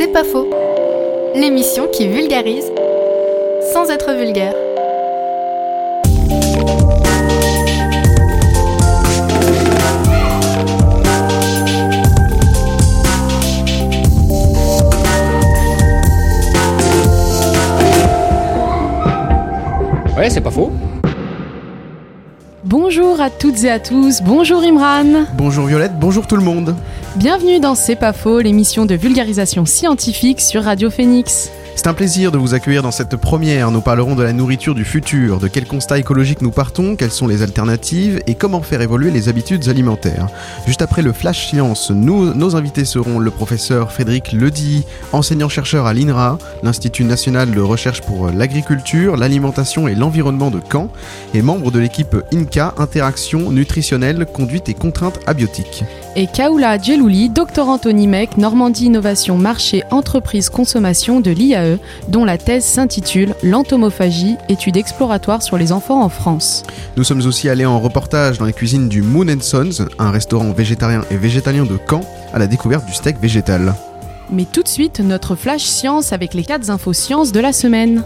C'est pas faux. L'émission qui vulgarise sans être vulgaire. Ouais, c'est pas faux. Bonjour à toutes et à tous, bonjour Imran. Bonjour Violette, bonjour tout le monde. Bienvenue dans C'est pas faux, l'émission de vulgarisation scientifique sur Radio Phoenix. C'est un plaisir de vous accueillir dans cette première. Nous parlerons de la nourriture du futur, de quel constat écologique nous partons, quelles sont les alternatives et comment faire évoluer les habitudes alimentaires. Juste après le Flash Science, nos invités seront le professeur Frédéric Ledy, enseignant-chercheur à l'INRA, l'Institut national de recherche pour l'agriculture, l'alimentation et l'environnement de Caen, et membre de l'équipe INCA, Interaction nutritionnelle, conduite et contraintes abiotiques. Et Kaoula Djelouli, doctorante au NIMEC, Normandie Innovation Marché Entreprise Consommation de l'IAE, dont la thèse s'intitule L'entomophagie, étude exploratoire sur les enfants en France. Nous sommes aussi allés en reportage dans les cuisines du Moon and Sons, un restaurant végétarien et végétalien de Caen, à la découverte du steak végétal. Mais tout de suite, notre flash science avec les 4 infos sciences de la semaine.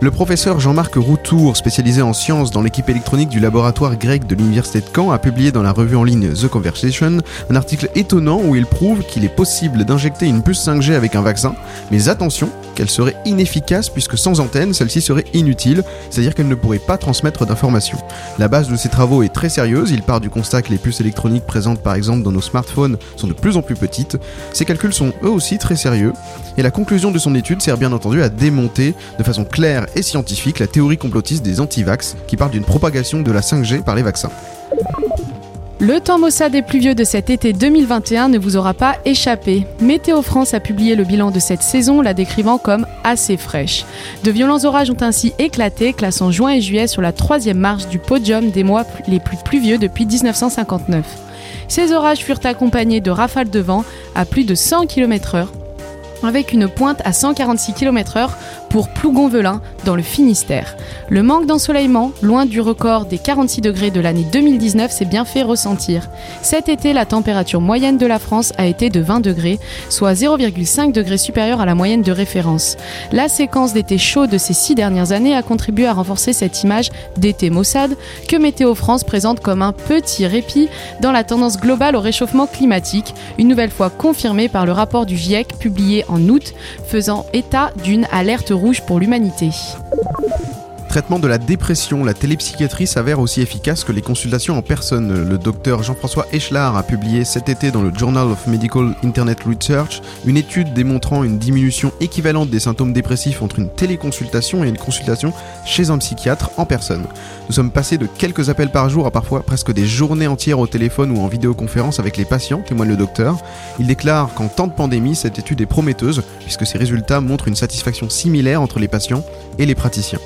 Le professeur Jean-Marc Routour, spécialisé en sciences dans l'équipe électronique du laboratoire grec de l'Université de Caen, a publié dans la revue en ligne The Conversation un article étonnant où il prouve qu'il est possible d'injecter une puce 5G avec un vaccin, mais attention, qu'elle serait inefficace puisque sans antenne, celle-ci serait inutile, c'est-à-dire qu'elle ne pourrait pas transmettre d'informations. La base de ses travaux est très sérieuse, il part du constat que les puces électroniques présentes par exemple dans nos smartphones sont de plus en plus petites. Ses calculs sont eux aussi très sérieux, et la conclusion de son étude sert bien entendu à démonter de façon claire et scientifique la théorie complotiste des antivax qui parle d'une propagation de la 5G par les vaccins. Le temps maussade et pluvieux de cet été 2021 ne vous aura pas échappé. Météo France a publié le bilan de cette saison, la décrivant comme assez fraîche. De violents orages ont ainsi éclaté, classant juin et juillet sur la troisième marche du podium des mois les plus pluvieux depuis 1959. Ces orages furent accompagnés de rafales de vent à plus de 100 km/h, avec une pointe à 146 km/h pour Plougonvelin dans le Finistère. Le manque d'ensoleillement, loin du record des 46 degrés de l'année 2019, s'est bien fait ressentir. Cet été, la température moyenne de la France a été de 20 degrés, soit 0,5 degrés supérieure à la moyenne de référence. La séquence d'été chaud de ces six dernières années a contribué à renforcer cette image d'été maussade que Météo France présente comme un petit répit dans la tendance globale au réchauffement climatique, une nouvelle fois confirmée par le rapport du GIEC publié en août, faisant état d'une alerte rouge pour l'humanité. Traitement de la dépression, la télépsychiatrie s'avère aussi efficace que les consultations en personne. Le docteur Jean-François Echelard a publié cet été dans le Journal of Medical Internet Research une étude démontrant une diminution équivalente des symptômes dépressifs entre une téléconsultation et une consultation chez un psychiatre en personne. Nous sommes passés de quelques appels par jour à parfois presque des journées entières au téléphone ou en vidéoconférence avec les patients, témoigne le docteur. Il déclare qu'en temps de pandémie, cette étude est prometteuse puisque ses résultats montrent une satisfaction similaire entre les patients et les praticiens.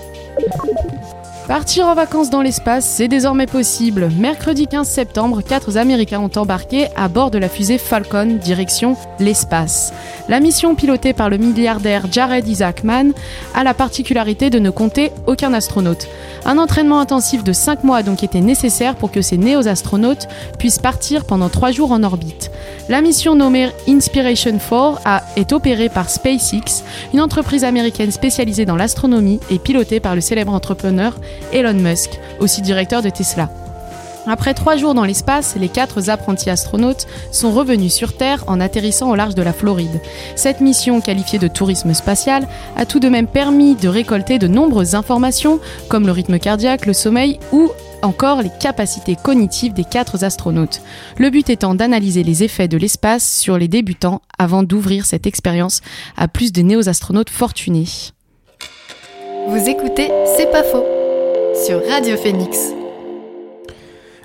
Partir en vacances dans l'espace, c'est désormais possible. Mercredi 15 septembre, quatre Américains ont embarqué à bord de la fusée Falcon, direction l'espace. La mission pilotée par le milliardaire Jared Isaacman a la particularité de ne compter aucun astronaute. Un entraînement intensif de 5 mois a donc été nécessaire pour que ces néo-astronautes puissent partir pendant 3 jours en orbite. La mission nommée Inspiration 4 a, est opérée par SpaceX, une entreprise américaine spécialisée dans l'astronomie et pilotée par le célèbre entrepreneur Elon Musk, aussi directeur de Tesla. Après trois jours dans l'espace, les quatre apprentis astronautes sont revenus sur Terre en atterrissant au large de la Floride. Cette mission, qualifiée de tourisme spatial, a tout de même permis de récolter de nombreuses informations, comme le rythme cardiaque, le sommeil ou encore les capacités cognitives des quatre astronautes. Le but étant d'analyser les effets de l'espace sur les débutants avant d'ouvrir cette expérience à plus de néo-astronautes fortunés. Vous écoutez C'est pas faux sur Radio Phoenix.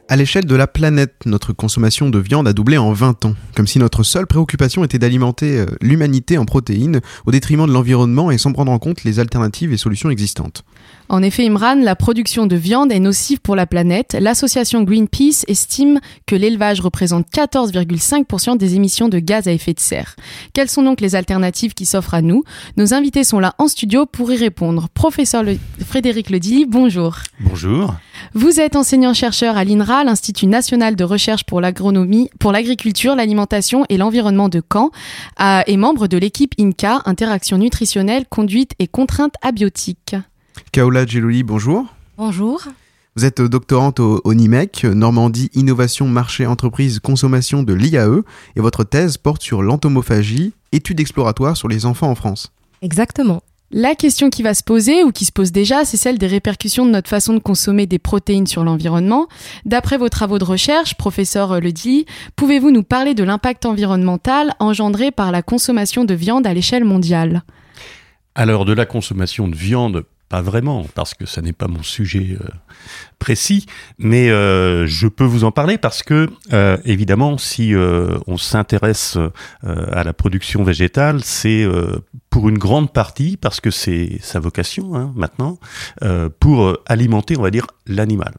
À l'échelle de la planète, notre consommation de viande a doublé en 20 ans, comme si notre seule préoccupation était d'alimenter euh, l'humanité en protéines au détriment de l'environnement et sans prendre en compte les alternatives et solutions existantes. En effet, Imran, la production de viande est nocive pour la planète. L'association Greenpeace estime que l'élevage représente 14,5% des émissions de gaz à effet de serre. Quelles sont donc les alternatives qui s'offrent à nous? Nos invités sont là en studio pour y répondre. Professeur le... Frédéric Ledilly, bonjour. Bonjour. Vous êtes enseignant-chercheur à l'INRA l'INRA, l'Institut national de recherche pour l'agronomie, pour l'agriculture, l'alimentation et l'environnement de Caen, est membre de l'équipe INCA, Interaction nutritionnelle, conduite et contraintes abiotiques. Kaola Gelouli, bonjour. Bonjour. Vous êtes doctorante au, au, NIMEC, Normandie Innovation Marché Entreprise Consommation de l'IAE, et votre thèse porte sur l'entomophagie, étude exploratoire sur les enfants en France. Exactement. La question qui va se poser, ou qui se pose déjà, c'est celle des répercussions de notre façon de consommer des protéines sur l'environnement. D'après vos travaux de recherche, professeur Ledilly, pouvez-vous nous parler de l'impact environnemental engendré par la consommation de viande à l'échelle mondiale? Alors, de la consommation de viande pas vraiment, parce que ça n'est pas mon sujet euh, précis, mais euh, je peux vous en parler parce que, euh, évidemment, si on s'intéresse à la production végétale, c'est pour une grande partie, parce que c'est sa vocation hein, maintenant, pour alimenter, on va dire, l'animal.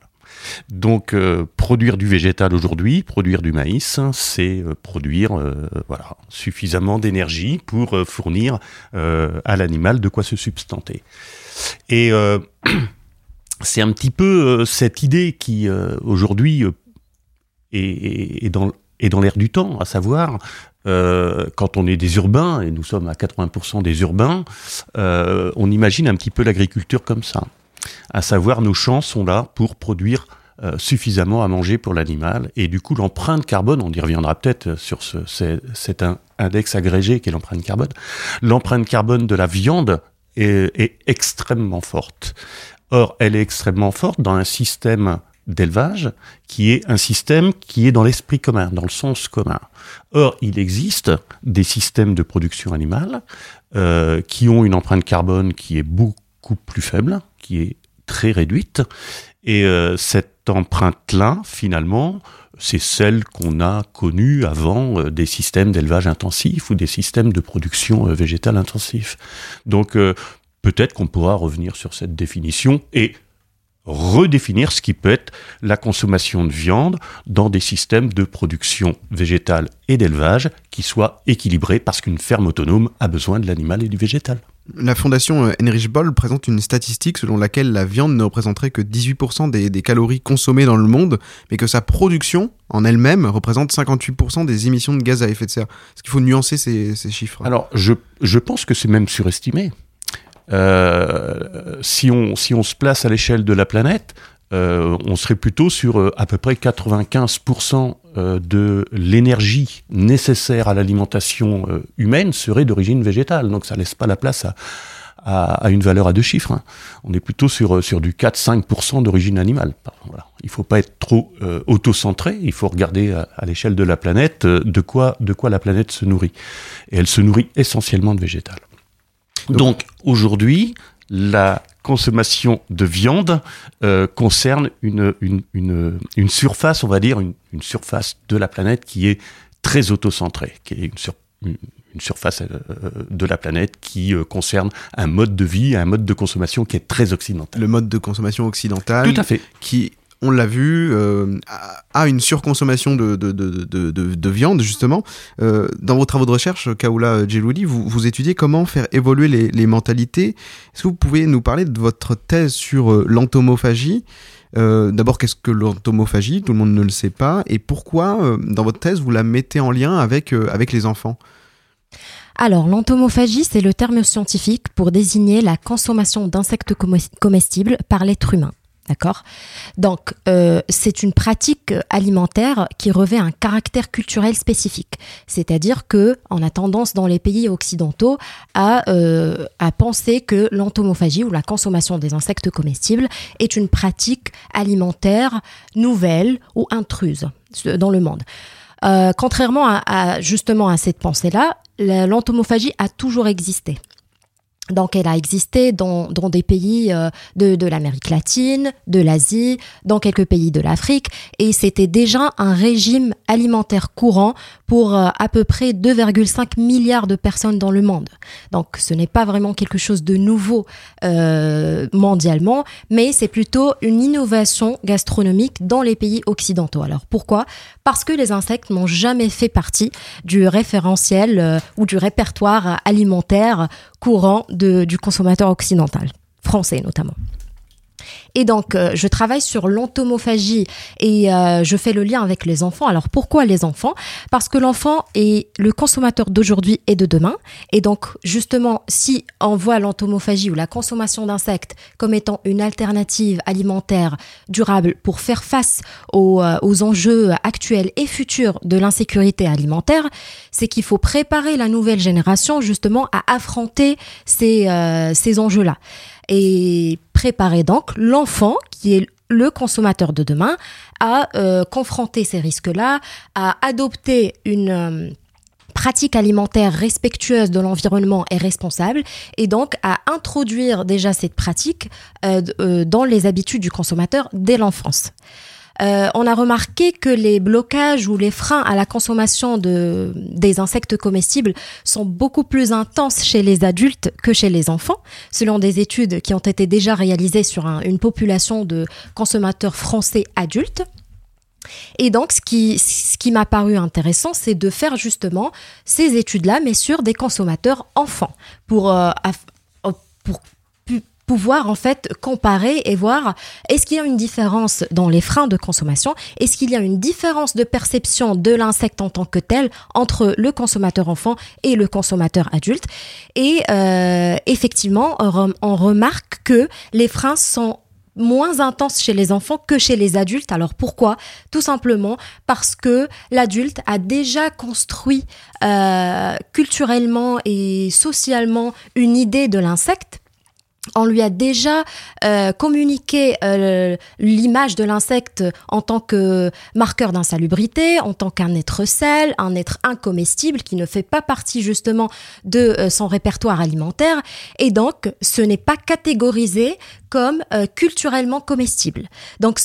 Donc, produire du végétal aujourd'hui, produire du maïs, c'est euh, produire voilà, suffisamment d'énergie pour fournir à l'animal de quoi se substanter. Et c'est un petit peu cette idée qui, aujourd'hui, est, dans, l'air du temps, à savoir, euh, quand on est des urbains, et nous sommes à 80% des urbains, euh, on imagine un petit peu l'agriculture comme ça à savoir nos champs sont là pour produire euh, suffisamment à manger pour l'animal. Et du coup, l'empreinte carbone, on y reviendra peut-être sur ce, c'est un index agrégé qui est l'empreinte carbone. L'empreinte carbone de la viande est, extrêmement forte. Or, elle est extrêmement forte dans un système d'élevage qui est un système qui est dans l'esprit commun, dans le sens commun. Or, il existe des systèmes de production animale euh, qui ont une empreinte carbone qui est beaucoup plus faible, qui est très réduite. Et euh, cette empreinte-là, finalement, c'est celle qu'on a connue avant euh, des systèmes d'élevage intensif ou des systèmes de production euh, végétale intensif. Donc peut-être qu'on pourra revenir sur cette définition et redéfinir ce qui peut être la consommation de viande dans des systèmes de production végétale et d'élevage qui soient équilibrés parce qu'une ferme autonome a besoin de l'animal et du végétal. La fondation Heinrich Boll présente une statistique selon laquelle la viande ne représenterait que 18% des, calories consommées dans le monde, mais que sa production en elle-même représente 58% des émissions de gaz à effet de serre. Est-ce qu'il faut nuancer ces, chiffres? Alors, je, je pense que c'est même surestimé. Euh, si, on, se place à l'échelle de la planète, euh, on serait plutôt sur euh, à peu près 95% euh, de l'énergie nécessaire à l'alimentation euh, humaine serait d'origine végétale. Donc ça laisse pas la place à, à, une valeur à deux chiffres. Hein. On est plutôt sur, euh, sur du 4-5% d'origine animale. Voilà. Il faut pas être trop euh, auto-centré, il faut regarder à, l'échelle de la planète de quoi, de quoi la planète se nourrit. Et elle se nourrit essentiellement de végétal. Donc aujourd'hui, la consommation de viande euh, concerne une, une, une, une, surface, on va dire, une, une, surface de la planète qui est très autocentrée, qui est une, sur, une surface euh, de la planète qui euh, concerne un mode de vie, un mode de consommation qui est très occidental. Le mode de consommation occidental. Tout à fait. Qui on l'a vu, euh, a une surconsommation de, de, de, de, de viande, justement. Euh, dans vos travaux de recherche, Kaoula Djelouli, vous, étudiez comment faire évoluer les, mentalités. Est-ce que vous pouvez nous parler de votre thèse sur euh, l'entomophagie? Euh, D'abord, qu'est-ce que l'entomophagie? Tout le monde ne le sait pas. Et pourquoi, euh, dans votre thèse, vous la mettez en lien avec, euh, avec les enfants? Alors, l'entomophagie, c'est le terme scientifique pour désigner la consommation d'insectes comestibles par l'être humain. D'accord? Donc, euh, c'est une pratique alimentaire qui revêt un caractère culturel spécifique. C'est-à-dire que on a tendance dans les pays occidentaux à, euh, penser que l'entomophagie ou la consommation des insectes comestibles est une pratique alimentaire nouvelle ou intruse dans le monde. Euh, contrairement à, à, justement à cette pensée-là, l'entomophagie a toujours existé. Donc, elle a existé dans, dans des pays euh, de, de l'Amérique latine, de l'Asie, dans quelques pays de l'Afrique, et c'était déjà un régime alimentaire courant pour euh, à peu près 2,5 milliards de personnes dans le monde. Donc, ce n'est pas vraiment quelque chose de nouveau euh, mondialement, mais c'est plutôt une innovation gastronomique dans les pays occidentaux. Alors, pourquoi? Parce que les insectes n'ont jamais fait partie du référentiel euh, ou du répertoire alimentaire courant du consommateur occidental, français notamment. Et donc, euh, je travaille sur l'entomophagie et euh, je fais le lien avec les enfants. Alors, pourquoi les enfants? Parce que l'enfant est le consommateur d'aujourd'hui et de demain. Et donc, justement, si on voit l'entomophagie ou la consommation d'insectes comme étant une alternative alimentaire durable pour faire face aux, euh, aux enjeux actuels et futurs de l'insécurité alimentaire, c'est qu'il faut préparer la nouvelle génération justement à affronter ces, ces enjeux-là et préparer donc l'enfant qui est le consommateur de demain à euh, confronter ces risques-là, à adopter une euh, pratique alimentaire respectueuse de l'environnement et responsable, et donc à introduire déjà cette pratique euh, dans les habitudes du consommateur dès l'enfance. Euh, on a remarqué que les blocages ou les freins à la consommation de, des insectes comestibles sont beaucoup plus intenses chez les adultes que chez les enfants, selon des études qui ont été déjà réalisées sur une population de consommateurs français adultes. Et donc, ce qui, ce qui m'a paru intéressant, c'est de faire justement ces études-là, mais sur des consommateurs enfants, pour, euh, pour pouvoir en fait comparer et voir est-ce qu'il y a une différence dans les freins de consommation, est-ce qu'il y a une différence de perception de l'insecte en tant que tel entre le consommateur enfant et le consommateur adulte? Et euh, effectivement, on remarque que les freins sont moins intenses chez les enfants que chez les adultes. Alors pourquoi? Tout simplement parce que l'adulte a déjà construit euh, culturellement et socialement une idée de l'insecte on lui a déjà euh, communiqué euh, l'image de l'insecte en tant que marqueur d'insalubrité, en tant qu'un être sale, un être incomestible qui ne fait pas partie justement de euh, son répertoire alimentaire. Et donc, ce n'est pas catégorisé comme euh, culturellement comestible. Donc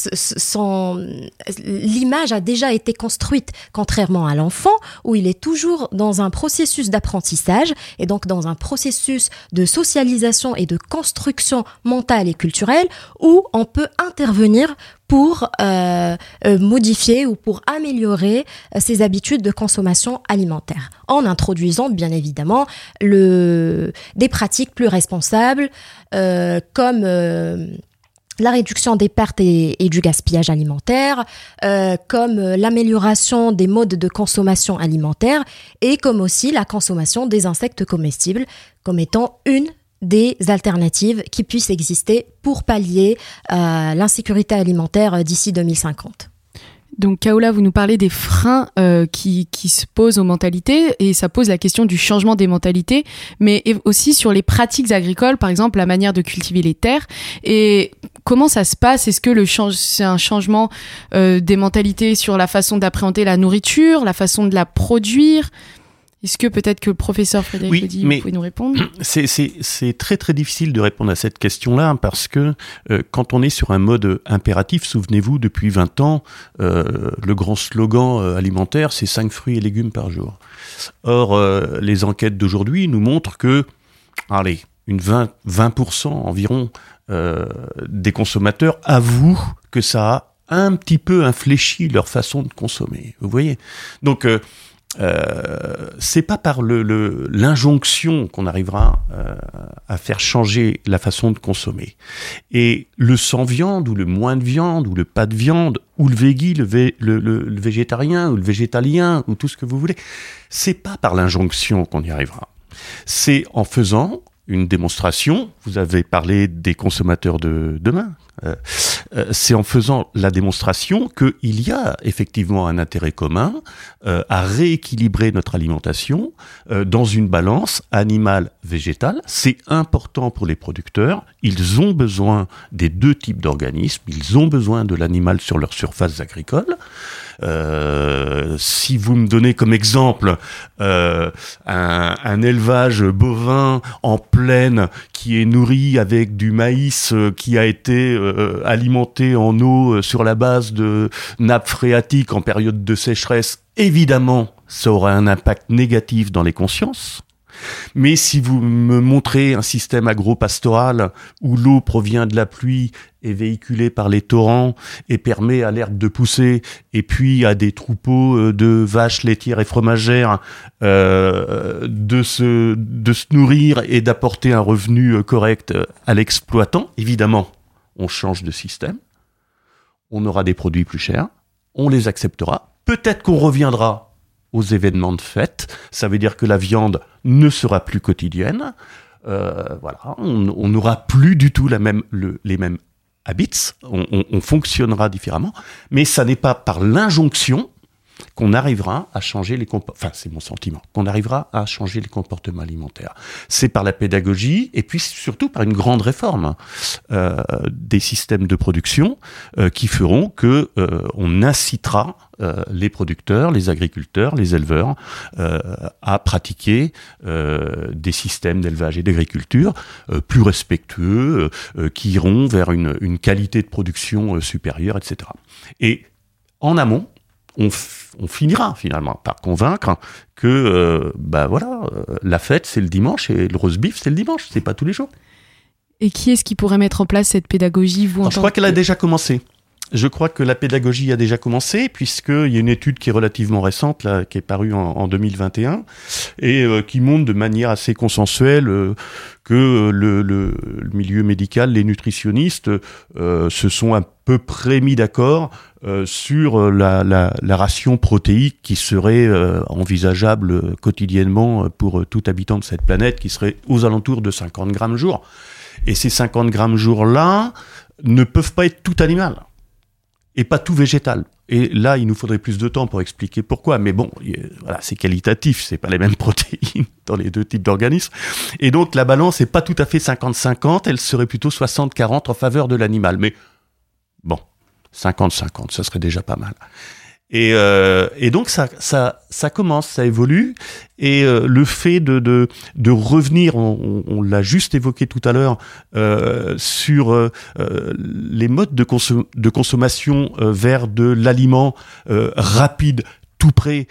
l'image a déjà été construite contrairement à l'enfant où il est toujours dans un processus d'apprentissage et donc dans un processus de socialisation et de construction mentale et culturelle où on peut intervenir pour euh, euh, modifier ou pour améliorer euh, ses habitudes de consommation alimentaire. En introduisant bien évidemment des pratiques plus responsables comme la réduction des pertes et, du gaspillage alimentaire, comme l'amélioration des modes de consommation alimentaire et comme aussi la consommation des insectes comestibles comme étant une des alternatives qui puissent exister pour pallier euh, l'insécurité alimentaire d'ici 2050. Donc Kaola, vous nous parlez des freins euh, qui, qui, se posent aux mentalités et ça pose la question du changement des mentalités, mais aussi sur les pratiques agricoles, par exemple la manière de cultiver les terres. Et comment ça se passe? Est-ce que le c'est un changement euh, des mentalités sur la façon d'appréhender la nourriture, la façon de la produire? Est-ce que peut-être que le professeur Frédéric oui, mais nous répondre? C'est très très difficile de répondre à cette question-là parce que euh, quand on est sur un mode impératif, souvenez-vous, depuis 20 ans, euh, le grand slogan euh, alimentaire, c'est 5 fruits et légumes par jour. Or, les enquêtes d'aujourd'hui nous montrent que, allez, une 20, 20% environ des consommateurs avouent que ça a un petit peu infléchi leur façon de consommer. Vous voyez? Donc, euh, c'est pas par le, l'injonction qu'on arrivera euh, à faire changer la façon de consommer. Et le sans viande ou le moins de viande ou le pas de viande ou le végé, le, le, végétarien ou le végétalien ou tout ce que vous voulez, c'est pas par l'injonction qu'on y arrivera. C'est en faisant une démonstration. Vous avez parlé des consommateurs de demain. Euh, euh, c'est en faisant la démonstration qu'il y a effectivement un intérêt commun euh, à rééquilibrer notre alimentation dans une balance animale-végétale. C'est important pour les producteurs. Ils ont besoin des deux types d'organismes. Ils ont besoin de l'animal sur leur surface agricole. Euh, si vous me donnez comme exemple euh, un, élevage bovin en plaine qui est nourri avec du maïs euh, qui a été alimenté en eau sur la base de nappes phréatiques en période de sécheresse, évidemment, ça aura un impact négatif dans les consciences. Mais si vous me montrez un système agro-pastoral où l'eau provient de la pluie est véhiculée par les torrents et permet à l'herbe de pousser, et puis à des troupeaux euh, de vaches laitières et fromagères euh, de, se, nourrir et d'apporter un revenu euh, correct à l'exploitant, évidemment, on change de système, on aura des produits plus chers, on les acceptera, peut-être qu'on reviendra aux événements de fête, ça veut dire que la viande ne sera plus quotidienne, euh, voilà, on n'aura plus du tout la même, les mêmes habits, on, on fonctionnera différemment, mais ça n'est pas par l'injonction qu'on arrivera à changer les comportements, enfin c'est mon sentiment, qu'on arrivera à changer les comportements alimentaires. C'est par la pédagogie et puis surtout par une grande réforme euh, des systèmes de production euh, qui feront que euh, on incitera les producteurs, les agriculteurs, les éleveurs à pratiquer des systèmes d'élevage et d'agriculture plus respectueux, qui iront vers une, une qualité de production supérieure, etc. Et en amont, on, finira finalement par convaincre que euh, bah voilà, euh, la fête c'est le dimanche et le roast beef c'est le dimanche, c'est pas tous les jours. Et qui est-ce qui pourrait mettre en place cette pédagogie vous Je crois qu'elle a déjà commencé. Je crois que la pédagogie a déjà commencé, puisqu'il y a une étude qui est relativement récente, là, qui est parue en, 2021, et euh, qui montre de manière assez consensuelle que le, milieu médical, les nutritionnistes, se sont à peu près mis d'accord euh, sur euh, la, la, ration protéique qui serait euh, envisageable quotidiennement pour tout habitant de cette planète, qui serait aux alentours de 50 grammes jour. Et ces 50 grammes jour-là ne peuvent pas être tout animal et pas tout végétal. Et là, il nous faudrait plus de temps pour expliquer pourquoi. Mais bon, voilà, c'est qualitatif, c'est pas les mêmes protéines dans les deux types d'organismes. Et donc, la balance n'est pas tout à fait 50-50, elle serait plutôt 60-40 en faveur de l'animal. Mais bon, 50-50, ça serait déjà pas mal. Et, euh, et donc ça, ça, ça commence, ça évolue, et euh, le fait de, de, revenir, on, l'a juste évoqué tout à l'heure, euh, sur euh, les modes de, de consommation euh, vers de l'aliment euh, rapide, tout prêt,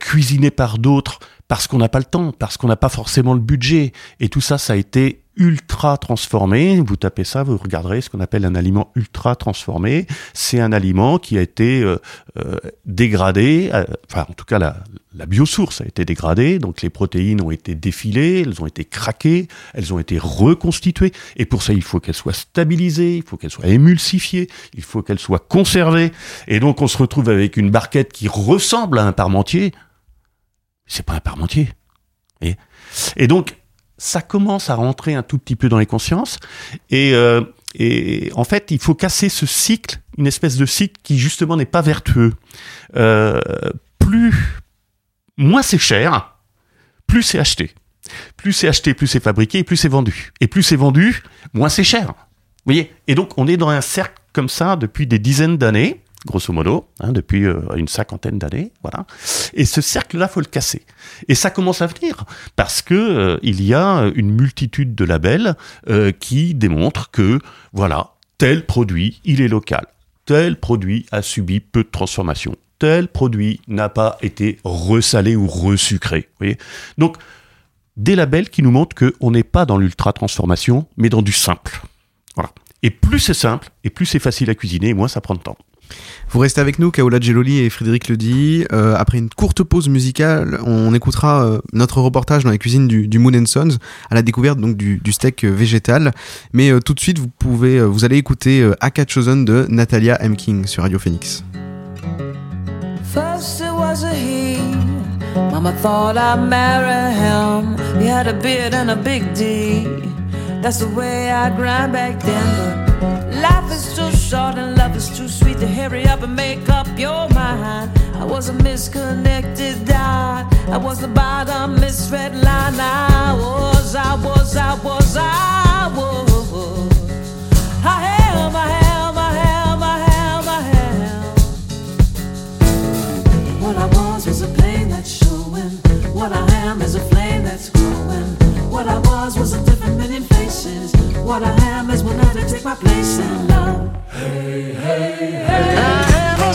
cuisiné par d'autres, parce qu'on n'a pas le temps, parce qu'on n'a pas forcément le budget, et tout ça, ça a été ultra transformé. Vous tapez ça, vous regarderez ce qu'on appelle un aliment ultra transformé. C'est un aliment qui a été euh, euh, dégradé, euh, enfin en tout cas la, biosource a été dégradée, donc les protéines ont été défilées, elles ont été craquées, elles ont été reconstituées, et pour ça il faut qu'elles soient stabilisées, il faut qu'elles soient émulsifiées, il faut qu'elles soient conservées, et donc on se retrouve avec une barquette qui ressemble à un parmentier. C'est pas un parmentier. Et donc ça commence à rentrer un tout petit peu dans les consciences. Et, euh, et en fait, il faut casser ce cycle, une espèce de cycle qui justement n'est pas vertueux. Euh, plus, moins c'est cher, plus c'est acheté. Plus c'est acheté, plus c'est fabriqué, plus c'est vendu. Et plus c'est vendu, moins c'est cher. Vous voyez? Et donc, on est dans un cercle comme ça depuis des dizaines d'années grosso modo, hein, depuis euh, une cinquantaine d'années, voilà. Et ce cercle-là, faut le casser. Et ça commence à venir parce que euh, il y a une multitude de labels euh, qui démontrent que voilà, tel produit, il est local, tel produit a subi peu de transformation, tel produit n'a pas été resalé ou resucré. Donc des labels qui nous montrent qu'on n'est pas dans l'ultra transformation, mais dans du simple. Voilà. Et plus c'est simple, et plus c'est facile à cuisiner, et moins ça prend de temps. Vous restez avec nous, Kaola Geloli et Frédéric Ledy. Euh, après une courte pause musicale, on écoutera euh, notre reportage dans la cuisine du, Moon and Sons à la découverte donc du, steak végétal. Mais euh, tout de suite, vous pouvez, euh, vous allez écouter euh, Aka Chosen de Natalia M. King sur Radio Phoenix. That's the way I grind back then. Life is too short and love is too sweet to hurry up and make up your mind. I was a misconnected dot. I was the bottom misread line. I was, I was, I was, I was. I am, I am, I am, I am, I am. What I was was a pain that's showing. What I am is a flame that's growing. What I was was a different faces. What I am is one to take my place in love. Hey, hey, hey. I am a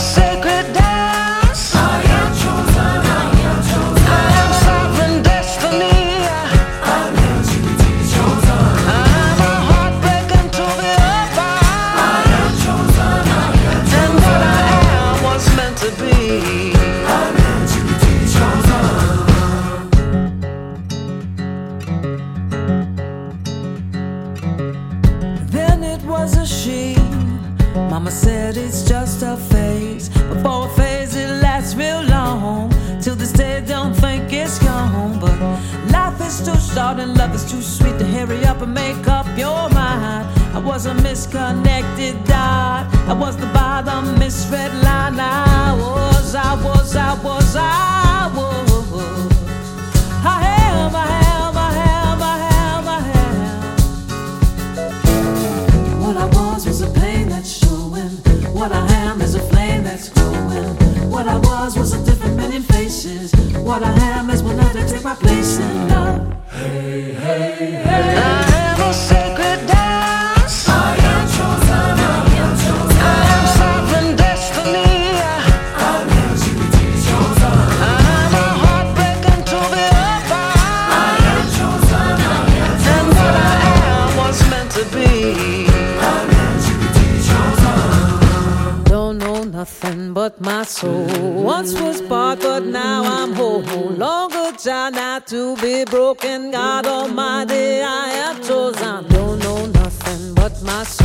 soul. Once was part, but now I'm whole. No Longer child not to be broken. God Almighty, I am chosen. Don't know nothing but my soul.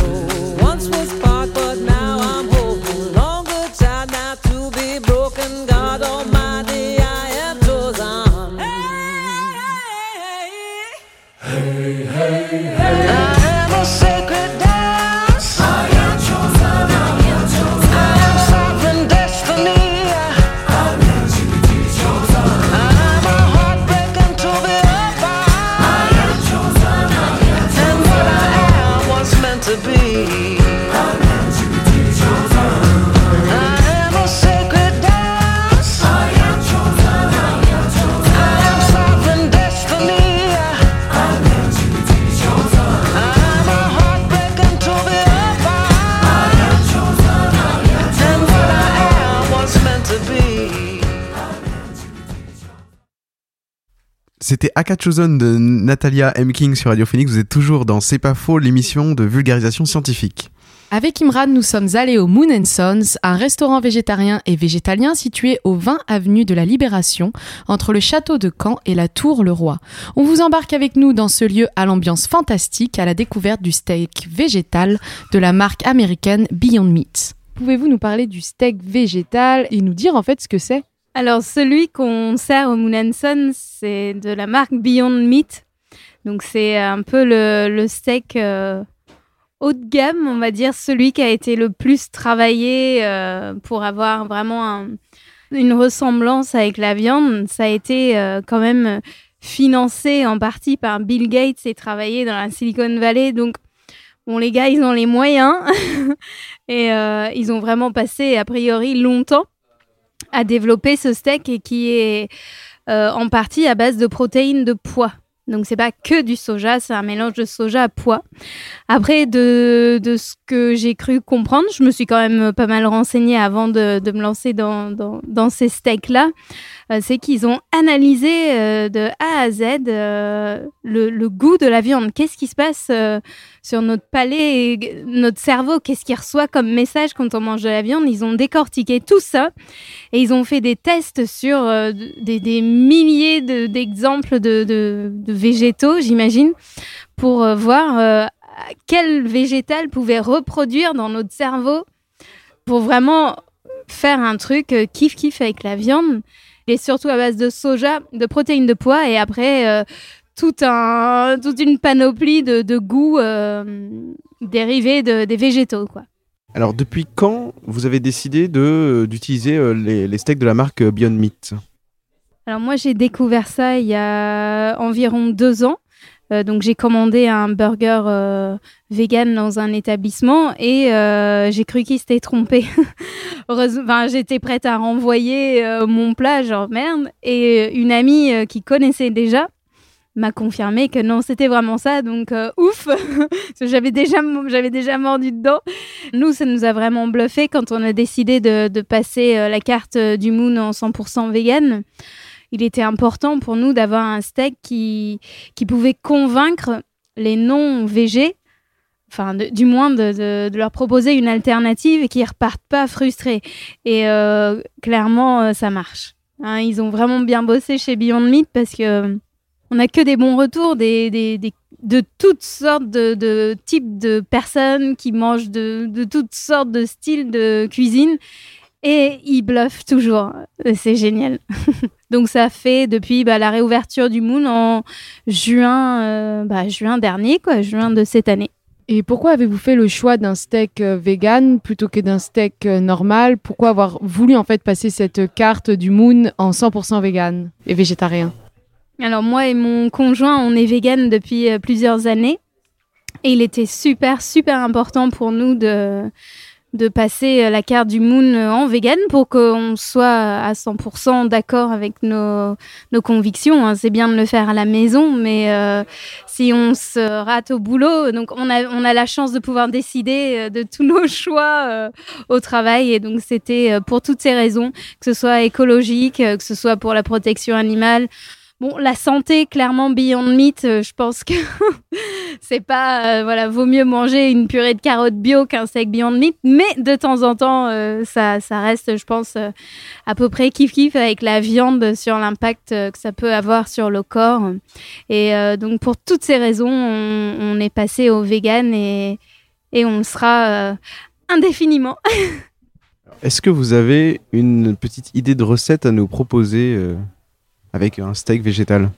C'était Aka Chosen de Natalia M. King sur Radio Phoenix. Vous êtes toujours dans C'est pas faux, l'émission de vulgarisation scientifique. Avec Imran, nous sommes allés au Moon Sons, un restaurant végétarien et végétalien situé au 20 avenue de la Libération, entre le château de Caen et la tour Le Roi. On vous embarque avec nous dans ce lieu à l'ambiance fantastique à la découverte du steak végétal de la marque américaine Beyond Meat. Pouvez-vous nous parler du steak végétal et nous dire en fait ce que c'est? Alors, celui qu'on sert au Moon Son, c'est de la marque Beyond Meat. Donc, c'est un peu le, le steak euh, haut de gamme, on va dire, celui qui a été le plus travaillé euh, pour avoir vraiment un- une ressemblance avec la viande. Ça a été euh, quand même financé en partie par Bill Gates et travaillé dans la Silicon Valley. Donc, bon, les gars, ils ont les moyens et euh, ils ont vraiment passé, a priori, longtemps à développer ce steak et qui est euh, en partie à base de protéines de pois. Donc c'est pas que du soja, c'est un mélange de soja à pois. Après, de, de ce que j'ai cru comprendre, je me suis quand même pas mal renseignée avant de, de me lancer dans, dans, ces steaks-là, euh, c'est qu'ils ont analysé euh, de A à Z le, le goût de la viande. Qu'est-ce qui se passe sur notre palais, et notre cerveau Qu'est-ce qu'il reçoit comme message quand on mange de la viande Ils ont décortiqué tout ça et ils ont fait des tests sur euh, des, milliers de- d'exemples de, végétaux, j'imagine, pour euh, voir euh, quel végétal pouvait reproduire dans notre cerveau pour vraiment faire un truc euh, kiff-kiff avec la viande. Et surtout à base de soja, de protéines de pois et après tout un, toute une panoplie de, de goûts euh, dérivés de- des végétaux. Quoi. Alors, depuis quand vous avez décidé euh, d'utiliser euh, les, les steaks de la marque Beyond Meat? Alors moi j'ai découvert ça il y a environ deux ans. Euh, donc j'ai commandé un burger euh, vegan dans un établissement et euh, j'ai cru qu'il s'était trompé. Heureusement, enfin, j'étais prête à renvoyer mon plat, genre merde. Et une amie qui connaissait déjà m'a confirmé que non, c'était vraiment ça. Donc euh, ouf, j'avais déjà, j'avais déjà mordu dedans. Nous, ça nous a vraiment bluffé quand on a décidé de, passer euh, la carte euh, du Moon en 100% vegan il était important pour nous d'avoir un steak qui, qui pouvait convaincre les non-végés, enfin, du moins de, leur proposer une alternative et qu'ils repartent pas frustrés. Et euh, clairement, ça marche. Hein, ils ont vraiment bien bossé chez Beyond Meat parce que on a que des bons retours, des, des, des- de toutes sortes de, de types de personnes qui mangent de, de toutes sortes de styles de cuisine. Et ils bluffent toujours. C'est génial. Donc ça fait depuis bah, la réouverture du Moon en juin, euh, bah, juin dernier, quoi, juin de cette année. Et pourquoi avez-vous fait le choix d'un steak euh, vegan plutôt que d'un steak euh, normal? Pourquoi avoir voulu en fait passer cette carte du Moon en 100% vegan et végétarien? Alors moi et mon conjoint, on est vegan depuis euh, plusieurs années. Et il était super, super important pour nous de, de passer euh, la carte du Moon euh, en vegan pour qu'on soit à 100% d'accord avec nos, nos convictions. hein. C'est bien de le faire à la maison, mais si on se rate au boulot, donc on a, on a la chance de pouvoir décider de tous nos choix au travail. Et donc c'était pour toutes ces raisons, que ce soit écologique, que ce soit pour la protection animale. Bon, la santé, clairement, Beyond Meat, euh, je pense que c'est pas, euh, voilà, vaut mieux manger une purée de carottes bio qu'un steak Beyond Meat, mais de temps en temps, euh, ça, ça reste, je pense, à peu près kiff-kiff avec la viande sur l'impact que ça peut avoir sur le corps. Et donc, pour toutes ces raisons, on, est passé au vegan et, et on le sera indéfiniment. Est-ce que vous avez une petite idée de recette à nous proposer avec un steak végétal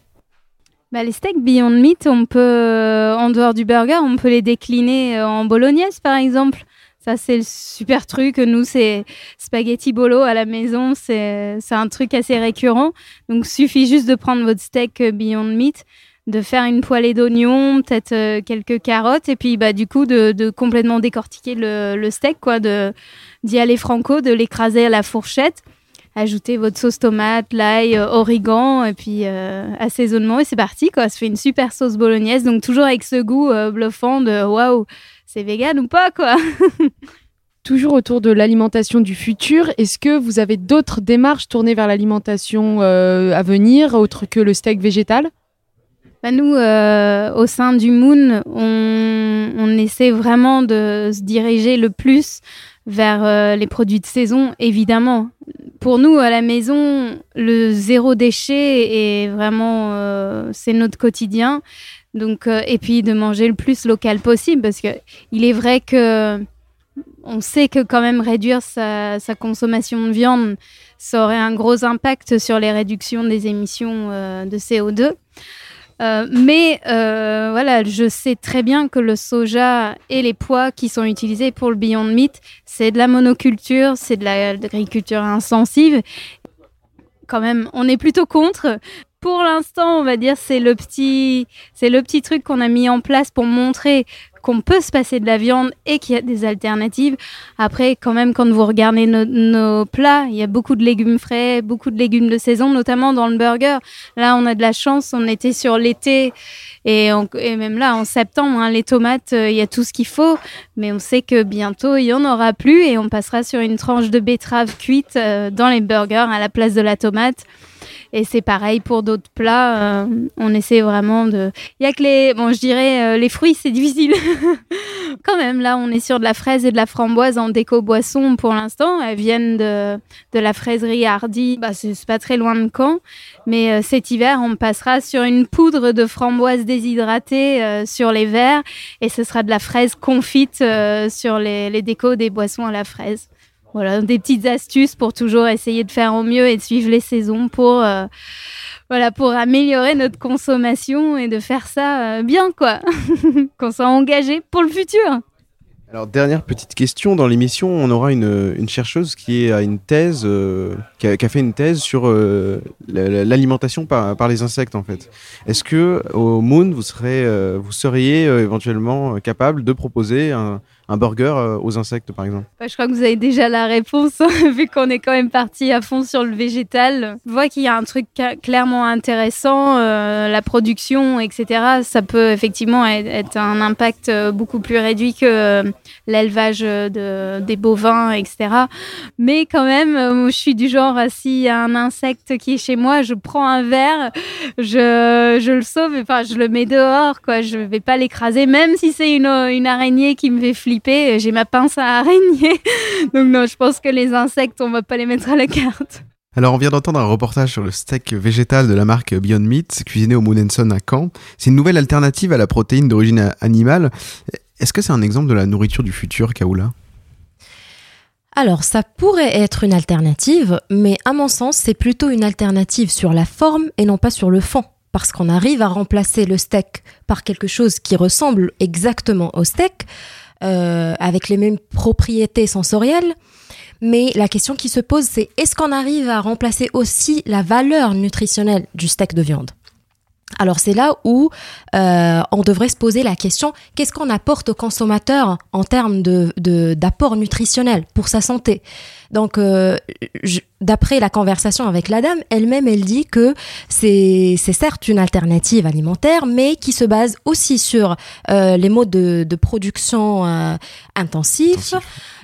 Bah, les steaks Beyond Meat, on peut, euh, en dehors du burger, on peut les décliner euh, en bolognaise, par exemple. Ça, c'est le super truc. Nous, c'est spaghetti bolo à la maison. C'est un truc assez récurrent. Donc, suffit juste de prendre votre steak euh, Beyond Meat, de faire une poêlée d'oignons, peut-être quelques carottes, et puis, bah, du coup, de, complètement décortiquer le, steak, quoi, d'y aller franco, de l'écraser à la fourchette ajouter votre sauce tomate, l'ail, euh, origan et puis euh, assaisonnement et c'est parti quoi. Ça fait une super sauce bolognaise donc toujours avec ce goût euh, bluffant de waouh, c'est vegan ou pas quoi. Toujours autour de l'alimentation du futur, est-ce que vous avez d'autres démarches tournées vers l'alimentation euh, à venir, autre que le steak végétal? Bah, nous au sein du Moon, on, on essaie vraiment de se diriger le plus vers euh, les produits de saison évidemment. Pour nous à la maison, le zéro déchet est vraiment euh, c'est notre quotidien. Donc euh, et puis de manger le plus local possible parce que il est vrai que on sait que quand même réduire sa, sa consommation de viande, ça aurait un gros impact sur les réductions des émissions euh, de CO2. Euh, mais euh, voilà, je sais très bien que le soja et les pois qui sont utilisés pour le Beyond Meat, c'est de la monoculture, c'est de la- de l'agriculture intensive. Quand même, on est plutôt contre. Pour l'instant, on va dire c'est le petit, c'est le petit truc qu'on a mis en place pour montrer qu'on peut se passer de la viande et qu'il y a des alternatives. Après, quand même, quand vous regardez nos, plats, il y a beaucoup de légumes frais, beaucoup de légumes de saison, notamment dans le burger. Là, on a de la chance, on était sur l'été et, même là, en septembre, hein, les tomates, euh, il y a tout ce qu'il faut, mais on sait que bientôt, il y en aura plus et on passera sur une tranche de betterave cuite euh, dans les burgers à la place de la tomate. Et c'est pareil pour d'autres plats. euh, on essaie vraiment de. Il y a que les. Bon, je dirais euh, les fruits, c'est difficile. Quand même, là, on est sur de la fraise et de la framboise en déco boisson pour l'instant. Elles viennent de, de la fraiserie Hardy. Bah, c'est pas très loin de Caen. Mais euh, cet hiver, on passera sur une poudre de framboise déshydratée euh, sur les verres. Et ce sera de la fraise confite euh, sur les, les décos des boissons à la fraise. Voilà, des petites astuces pour toujours essayer de faire au mieux et de suivre les saisons pour, euh, voilà, pour améliorer notre consommation et de faire ça euh, bien, quoi. Qu'on soit engagé pour le futur. Alors, dernière petite question. Dans l'émission, on aura une, une chercheuse qui a une thèse, euh, qui, a, fait une thèse sur la- la- l'alimentation par, par les insectes, en fait. Est-ce que au Moon, vous, serez, vous seriez éventuellement capable de proposer un, un burger euh, aux insectes, par exemple Bah, je crois que vous avez déjà la réponse, vu qu'on est quand même parti à fond sur le végétal. Je vois qu'il y a un truc clairement intéressant, euh, la production, etc. Ça peut effectivement être, un impact euh, beaucoup plus réduit que l'élevage de, des bovins, etc. Mais quand même, je suis du genre, s'il y a un insecte qui est chez moi, je prends un verre, je, le sauve, enfin, je le mets dehors, quoi. Je vais pas l'écraser, même si c'est une araignée qui me fait flipper. J'ai ma pince à araignée. Donc non, je pense que les insectes, on va pas les mettre à la carte. Alors, on vient d'entendre un reportage sur le steak végétal de la marque Beyond Meat, cuisiné au Moonenson à Caen. C'est une nouvelle alternative à la protéine d'origine a- animale. Est-ce que c'est un exemple de la nourriture du futur, Kaoula? Alors, ça pourrait être une alternative, mais à mon sens, c'est plutôt une alternative sur la forme et non pas sur le fond. Parce qu'on arrive à remplacer le steak par quelque chose qui ressemble exactement au steak, euh, avec les mêmes propriétés sensorielles. Mais la question qui se pose, c'est est-ce qu'on arrive à remplacer aussi la valeur nutritionnelle du steak de viande? Alors c'est là où euh, on devrait se poser la question qu'est-ce qu'on apporte au consommateur en termes de de- d'apport nutritionnel pour sa santé? Donc euh, d'après la conversation avec la dame, elle-même elle dit que c'est certes une alternative alimentaire, mais qui se base aussi sur euh, les modes de, production intensifs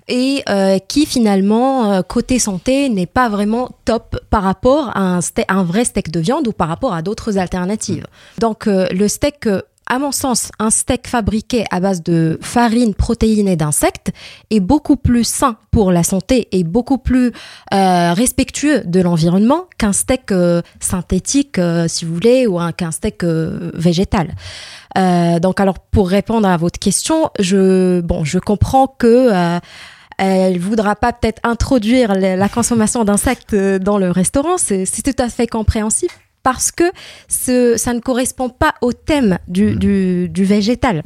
et euh, qui finalement euh, côté santé n'est pas vraiment top par rapport à un, un vrai steak de viande ou par rapport à d'autres alternatives. Donc euh, le steak euh, à mon sens, un steak fabriqué à base de farine protéinée d'insectes est beaucoup plus sain pour la santé et beaucoup plus euh, respectueux de l'environnement qu'un steak euh, synthétique, euh, si vous voulez, ou un- qu'un steak euh, végétal. Euh, donc, alors, pour répondre à votre question, je, bon, je comprends que euh, elle voudra pas peut-être introduire la consommation d'insectes euh, dans le restaurant. C'est tout à fait compréhensible parce que ce, ça ne correspond pas au thème du, Mm. du, du végétal.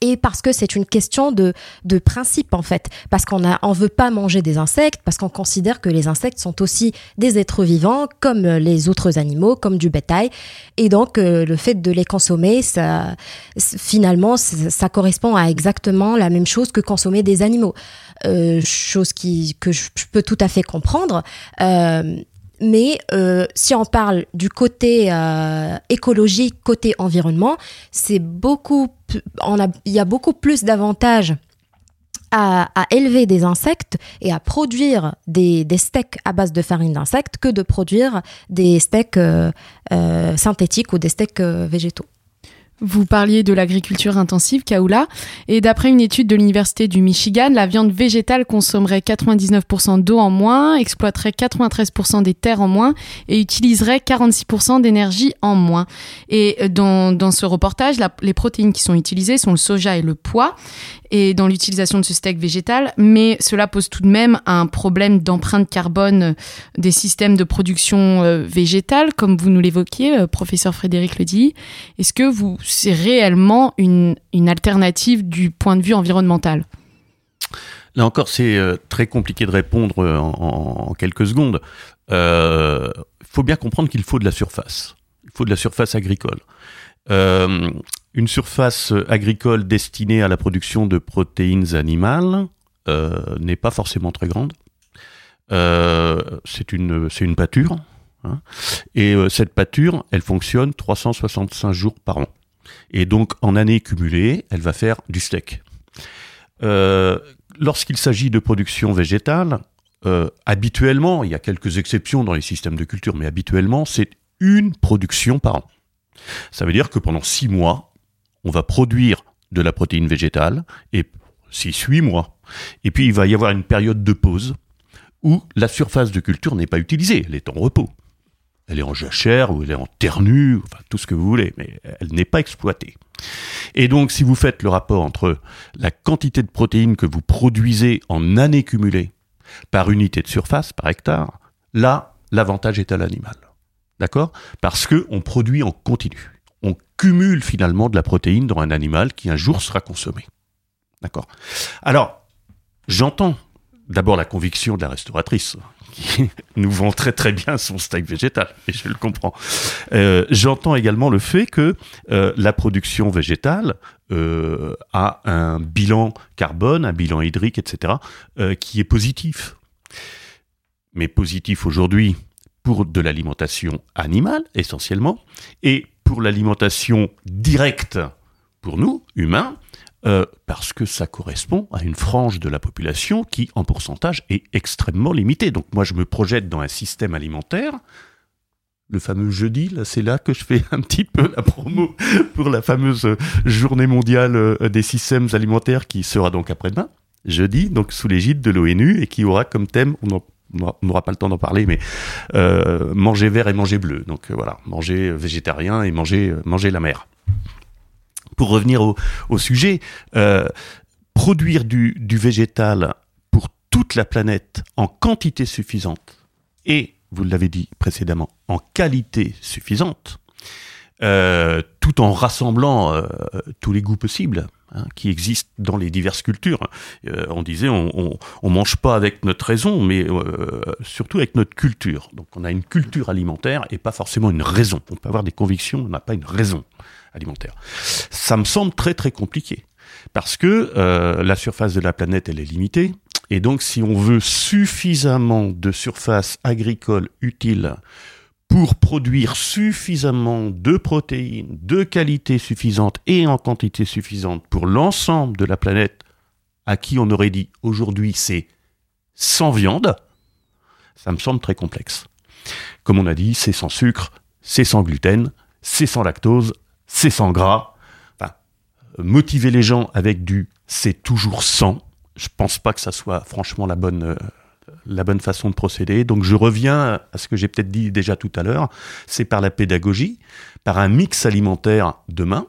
Et parce que c'est une question de, de principe en fait, parce qu'on on veut pas manger des insectes, parce qu'on considère que les insectes sont aussi des êtres vivants comme les autres animaux, comme du bétail, et donc euh, le fait de les consommer, ça, finalement, ça correspond à exactement la même chose que consommer des animaux, chose qui que je, peux tout à fait comprendre. Euh, mais euh, si on parle du côté euh, écologique, côté environnement, c'est beaucoup, on a, il y a beaucoup plus d'avantages à, à élever des insectes et à produire des, des steaks à base de farine d'insectes que de produire des steaks euh, euh, synthétiques ou des steaks euh, végétaux. Vous parliez de l'agriculture intensive, Kaoula, et d'après une étude de l'Université du Michigan, la viande végétale consommerait 99% d'eau en moins, exploiterait 93% des terres en moins et utiliserait 46% d'énergie en moins. Et dans, ce reportage, les protéines qui sont utilisées sont le soja et le pois, et dans l'utilisation de ce steak végétal, mais cela pose tout de même un problème d'empreinte carbone des systèmes de production euh, végétale, comme vous nous l'évoquiez, euh, professeur Frédéric Ledy. Est-ce que vous, c'est réellement une, alternative du point de vue environnemental Là encore, c'est euh, très compliqué de répondre euh, en, quelques secondes. Il faut bien comprendre qu'il faut de la surface. Il faut de la surface agricole. Euh, une surface agricole destinée à la production de protéines animales euh, n'est pas forcément très grande. Euh, c'est une, pâture. hein. Et euh, cette pâture, elle fonctionne 365 jours par an. Et donc, en année cumulée, elle va faire du steak. Euh, Lorsqu'il s'agit de production végétale, euh, habituellement, il y a quelques exceptions dans les systèmes de culture, mais habituellement, c'est une production par an. Ça veut dire que pendant six mois, on va produire de la protéine végétale, et six, huit mois. Et puis, il va y avoir une période de pause où la surface de culture n'est pas utilisée, elle est en repos. Elle est en jachère ou elle est en terre nue, enfin tout ce que vous voulez, mais elle n'est pas exploitée. Et donc, si vous faites le rapport entre la quantité de protéines que vous produisez en année cumulée par unité de surface, par hectare, là, l'avantage est à l'animal. D'accord? Parce que on produit en continu. On cumule finalement de la protéine dans un animal qui un jour sera consommé. D'accord? Alors, j'entends d'abord la conviction de la restauratrice qui nous vend très très bien son steak végétal, et je le comprends. Euh, J'entends également le fait que euh, la production végétale euh, a un bilan carbone, un bilan hydrique, etc., qui est positif. Mais positif aujourd'hui pour de l'alimentation animale, essentiellement, et pour l'alimentation directe pour nous, humains, euh, parce que ça correspond à une frange de la population qui, en pourcentage, est extrêmement limitée. Donc moi, je me projette dans un système alimentaire. Le fameux jeudi, là, c'est là que je fais un petit peu la promo pour la fameuse journée mondiale euh, des systèmes alimentaires qui sera donc après-demain, jeudi, donc sous l'égide de l'ONU et qui aura comme thème, on n'aura pas le temps d'en parler, mais euh, manger vert et manger bleu. Donc voilà, manger végétarien et manger, manger la mer. Pour revenir au, sujet, euh, produire du, végétal pour toute la planète en quantité suffisante et, vous l'avez dit précédemment, en qualité suffisante, euh, tout en rassemblant euh, tous les goûts possibles hein, qui existent dans les diverses cultures. On disait, on, on, on mange pas avec notre raison, mais surtout avec notre culture. Donc on a une culture alimentaire et pas forcément une raison. On peut avoir des convictions, on n'a pas une raison alimentaire. Ça me semble très très compliqué parce que euh, la surface de la planète elle est limitée. Et donc, si on veut suffisamment de surface agricole utile pour produire suffisamment de protéines de qualité suffisante et en quantité suffisante pour l'ensemble de la planète, à qui on aurait dit aujourd'hui c'est sans viande, ça me semble très complexe. Comme on a dit, c'est sans sucre, c'est sans gluten, c'est sans lactose, c'est sans gras. Enfin, motiver les gens avec du c'est toujours sans, je pense pas que ça soit franchement la bonne, euh, la bonne façon de procéder. Donc je reviens à ce que j'ai peut-être dit déjà tout à l'heure, c'est par la pédagogie, par un mix alimentaire demain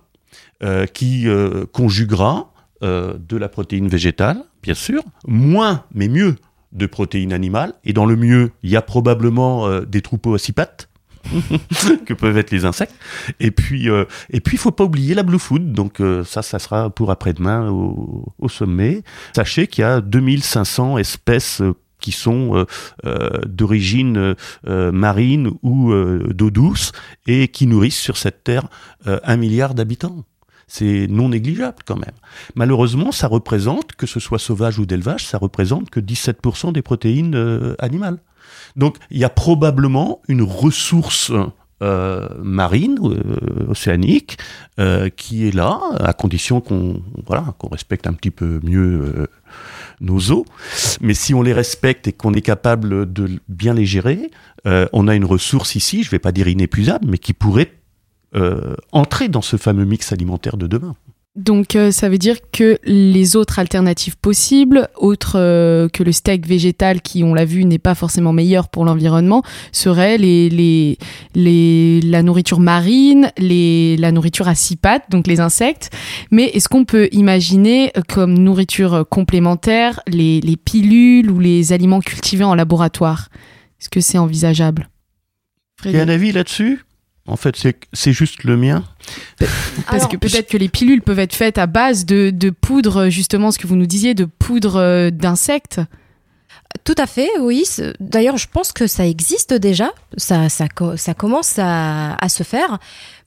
euh, qui euh, conjuguera euh, de la protéine végétale, bien sûr, moins mais mieux de protéines animales. Et dans le mieux, il y a probablement des troupeaux à six pattes. que peuvent être les insectes et puis euh, et puis il faut pas oublier la blue food donc euh, ça ça sera pour après-demain au, au sommet sachez qu'il y a 2500 espèces euh, qui sont euh, euh, d'origine marine ou d'eau douce et qui nourrissent sur cette terre un milliard d'habitants. C'est non négligeable quand même. Malheureusement, ça représente, que ce soit sauvage ou d'élevage, ça représente que 17% des protéines euh, animales. Donc il y a probablement une ressource euh, marine, euh, océanique, euh, qui est là, à condition qu'on qu'on respecte un petit peu mieux nos eaux. Mais si on les respecte et qu'on est capable de bien les gérer, on a une ressource ici, je ne vais pas dire inépuisable, mais qui pourrait entrer dans ce fameux mix alimentaire de demain. Donc euh, ça veut dire que les autres alternatives possibles, autres euh, que le steak végétal qui, on l'a vu, n'est pas forcément meilleur pour l'environnement, seraient les, les, les, la nourriture marine, les, la nourriture à six pattes, donc les insectes. Mais est-ce qu'on peut imaginer euh, comme nourriture complémentaire les, les pilules ou les aliments cultivés en laboratoire? Est-ce que c'est envisageable? Il y a un avis là-dessus? En fait, c'est juste le mien. Parce Alors, que peut-être que les pilules peuvent être faites à base de, de poudre, justement, ce que vous nous disiez, de poudre euh, d'insectes. Tout à fait, oui. D'ailleurs, je pense que ça existe déjà. Ça, ça, co- ça commence à, à se faire.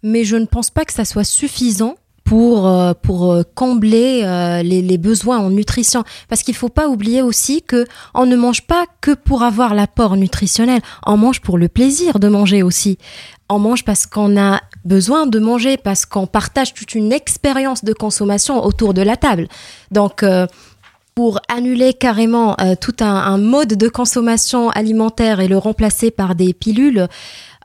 Mais je ne pense pas que ça soit suffisant pour, euh, pour euh, combler les, les besoins en nutrition. Parce qu'il faut pas oublier aussi que on ne mange pas que pour avoir l'apport nutritionnel. On mange pour le plaisir de manger aussi. On mange parce qu'on a besoin de manger, parce qu'on partage toute une expérience de consommation autour de la table. Donc, euh, pour annuler carrément euh, tout un, mode de consommation alimentaire et le remplacer par des pilules,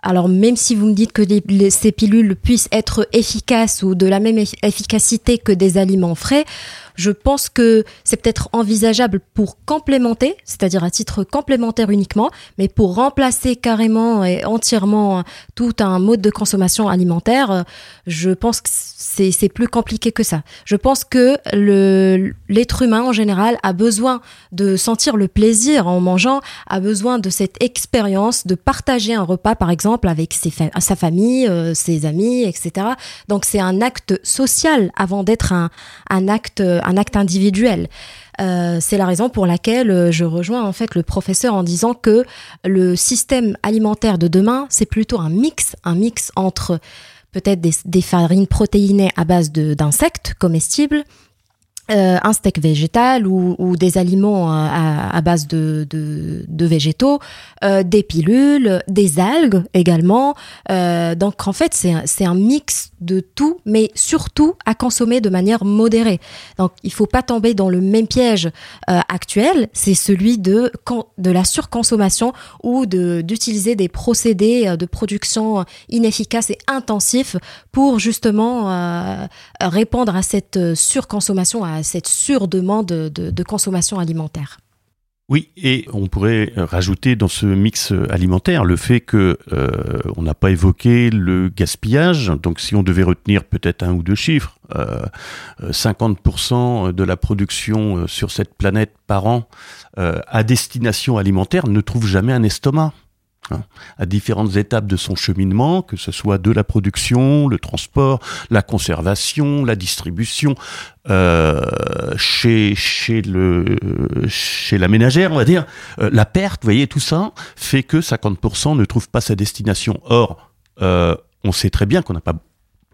alors même si vous me dites que ces pilules puissent être efficaces ou de la même eff- efficacité que des aliments frais, je pense que c'est peut-être envisageable pour complémenter, c'est-à-dire à titre complémentaire uniquement, mais pour remplacer carrément et entièrement tout un mode de consommation alimentaire, je pense que c'est plus compliqué que ça. Je pense que l'être humain en général a besoin de sentir le plaisir en mangeant, a besoin de cette expérience de partager un repas par exemple avec sa famille, euh, ses amis, etc. Donc c'est un acte social avant d'être un acte un acte individuel. Euh, c'est la raison pour laquelle euh, je rejoins en fait le professeur en disant que le système alimentaire de demain, c'est plutôt un mix, un mix entre peut-être des, farines protéinées à base d'insectes comestibles, euh, un steak végétal ou, des aliments euh, à, base de, végétaux, euh, des pilules, des algues également. Donc en fait, c'est un, mix de tout, mais surtout à consommer de manière modérée. Donc il faut pas tomber dans le même piège actuel, c'est celui de, la surconsommation ou d'utiliser des procédés de production inefficaces et intensifs pour justement répondre à cette surconsommation, cette surdemande de, de consommation alimentaire. Oui, et on pourrait rajouter dans ce mix alimentaire le fait que euh, on n'a pas évoqué le gaspillage. Donc, si on devait retenir peut-être un ou deux chiffres, euh, euh, 50% de la production euh, sur cette planète par an à destination alimentaire ne trouve jamais un estomac. Hein. à différentes étapes de son cheminement, que ce soit de la production, le transport, la conservation, la distribution, euh, chez chez chez la ménagère, on va dire, euh, la perte, vous voyez, tout ça fait que 50% ne trouvent pas sa destination. Or, euh, on sait très bien qu'on n'a pas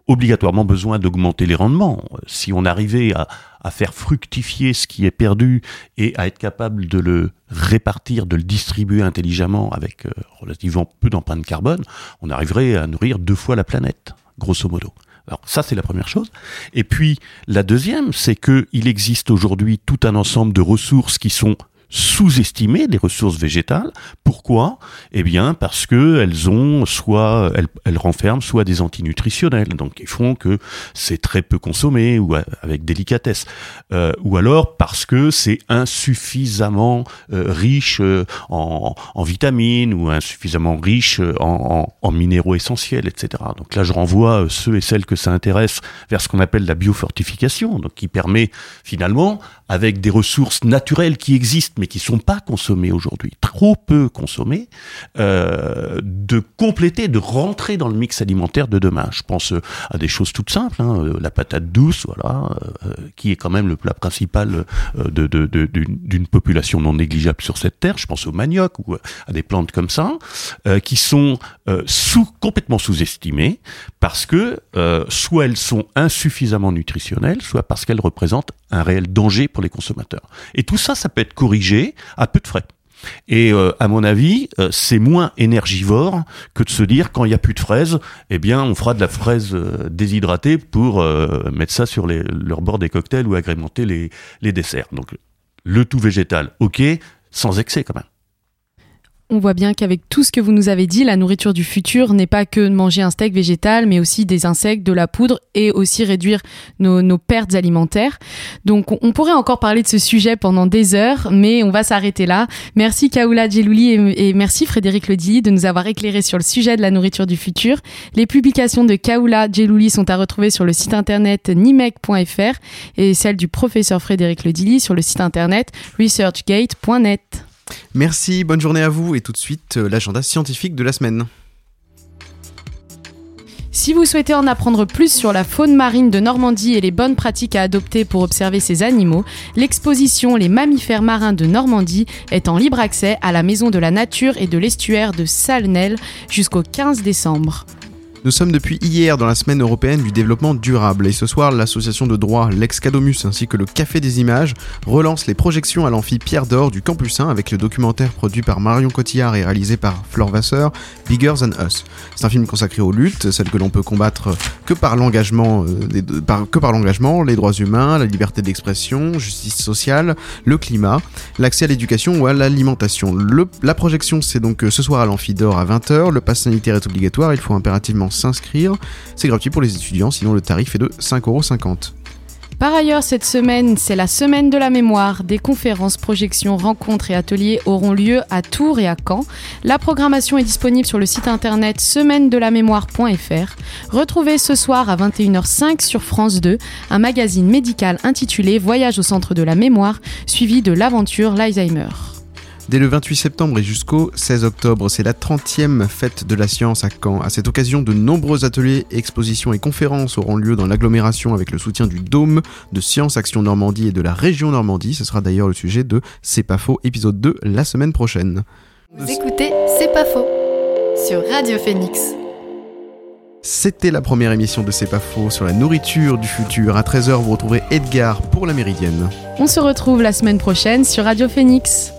obligatoirement besoin d'augmenter les rendements. Si on arrivait à, à faire fructifier ce qui est perdu et à être capable de le répartir, de le distribuer intelligemment avec euh, relativement peu d'empreinte carbone, on arriverait à nourrir deux fois la planète, grosso modo. Alors ça, c'est la première chose. Et puis, la deuxième, c'est que il existe aujourd'hui tout un ensemble de ressources qui sont sous-estimées, des ressources végétales. Pourquoi? Eh bien, parce que elles ont soit, elles, renferment soit des antinutritionnels, donc qui font que c'est très peu consommé ou avec délicatesse, Euh, ou alors parce que c'est insuffisamment euh, riche euh, en, vitamines ou insuffisamment riche euh, en, en- minéraux essentiels, etc. Donc là, je renvoie ceux et celles que ça intéresse vers ce qu'on appelle la biofortification, donc qui permet finalement, avec des ressources naturelles qui existent mais qui sont pas consommées aujourd'hui, trop peu consommées, euh, de compléter, de rentrer dans le mix alimentaire de demain. Je pense euh, à des choses toutes simples, hein, euh, la patate douce, voilà, euh, qui est quand même le plat principal euh, de, de- de- d'une population non négligeable sur cette terre. Je pense au manioc ou à des plantes comme ça, euh, qui sont euh, sous, complètement sous-estimées parce que euh, soit elles sont insuffisamment nutritionnelles, soit parce qu'elles représentent un réel danger pour les consommateurs. Et tout ça, ça peut être corrigé à peu de frais. Et euh, à mon avis, euh, c'est moins énergivore que de se dire quand il n'y a plus de fraises, eh bien on fera de la fraise euh, déshydratée pour euh, mettre ça sur les, leur bord des cocktails ou agrémenter les, les desserts. Donc le tout végétal, ok, sans excès quand même. On voit bien qu'avec tout ce que vous nous avez dit, la nourriture du futur n'est pas que manger un steak végétal, mais aussi des insectes, de la poudre et aussi réduire nos, pertes alimentaires. Donc on, pourrait encore parler de ce sujet pendant des heures, mais on va s'arrêter là. Merci Kaoula Djelouli et, et merci Frédéric Ledilly de nous avoir éclairé sur le sujet de la nourriture du futur. Les publications de Kaoula Djelouli sont à retrouver sur le site internet nimec.fr et celles du professeur Frédéric Ledilly sur le site internet researchgate.net. Merci, bonne journée à vous et tout de suite euh, l'agenda scientifique de la semaine. Si vous souhaitez en apprendre plus sur la faune marine de Normandie et les bonnes pratiques à adopter pour observer ces animaux, l'exposition Les mammifères marins de Normandie est en libre accès à la Maison de la Nature et de l'Estuaire de Salnel jusqu'au 15 décembre. Nous sommes depuis hier dans la semaine européenne du développement durable et ce soir l'association de droit L'Excadomus ainsi que le Café des Images relancent les projections à l'amphi Pierre d'Or du Campus 1 avec le documentaire produit par Marion Cotillard et réalisé par Flore Vasseur, Bigger Than Us. C'est un film consacré aux luttes, celles que l'on peut combattre que par l'engagement, euh, que par l'engagement, les droits humains, la liberté d'expression, justice sociale, le climat, l'accès à l'éducation ou à l'alimentation. La projection c'est donc euh, ce soir à l'amphi d'Or à 20h, le pass sanitaire est obligatoire, il faut impérativement s'inscrire. C'est gratuit pour les étudiants, sinon le tarif est de 5,50€. Par ailleurs, cette semaine, c'est la semaine de la mémoire. Des conférences, projections, rencontres et ateliers auront lieu à Tours et à Caen. La programmation est disponible sur le site internet semaine-de-la-mémoire.fr. Retrouvez ce soir à 21h05 sur France 2 un magazine médical intitulé Voyage au centre de la mémoire, suivi de l'aventure l'Alzheimer. Dès le 28 septembre et jusqu'au 16 octobre, c'est la 30e fête de la science à Caen. À cette occasion, de nombreux ateliers, expositions et conférences auront lieu dans l'agglomération avec le soutien du Dôme de Science Action Normandie et de la région Normandie. Ce sera d'ailleurs le sujet de C'est pas faux, épisode 2, la semaine prochaine. Vous écoutez C'est pas faux sur Radio Phoenix. C'était la première émission de C'est pas faux sur la nourriture du futur. À 13h, vous retrouverez Edgar pour la Méridienne. On se retrouve la semaine prochaine sur Radio Phoenix.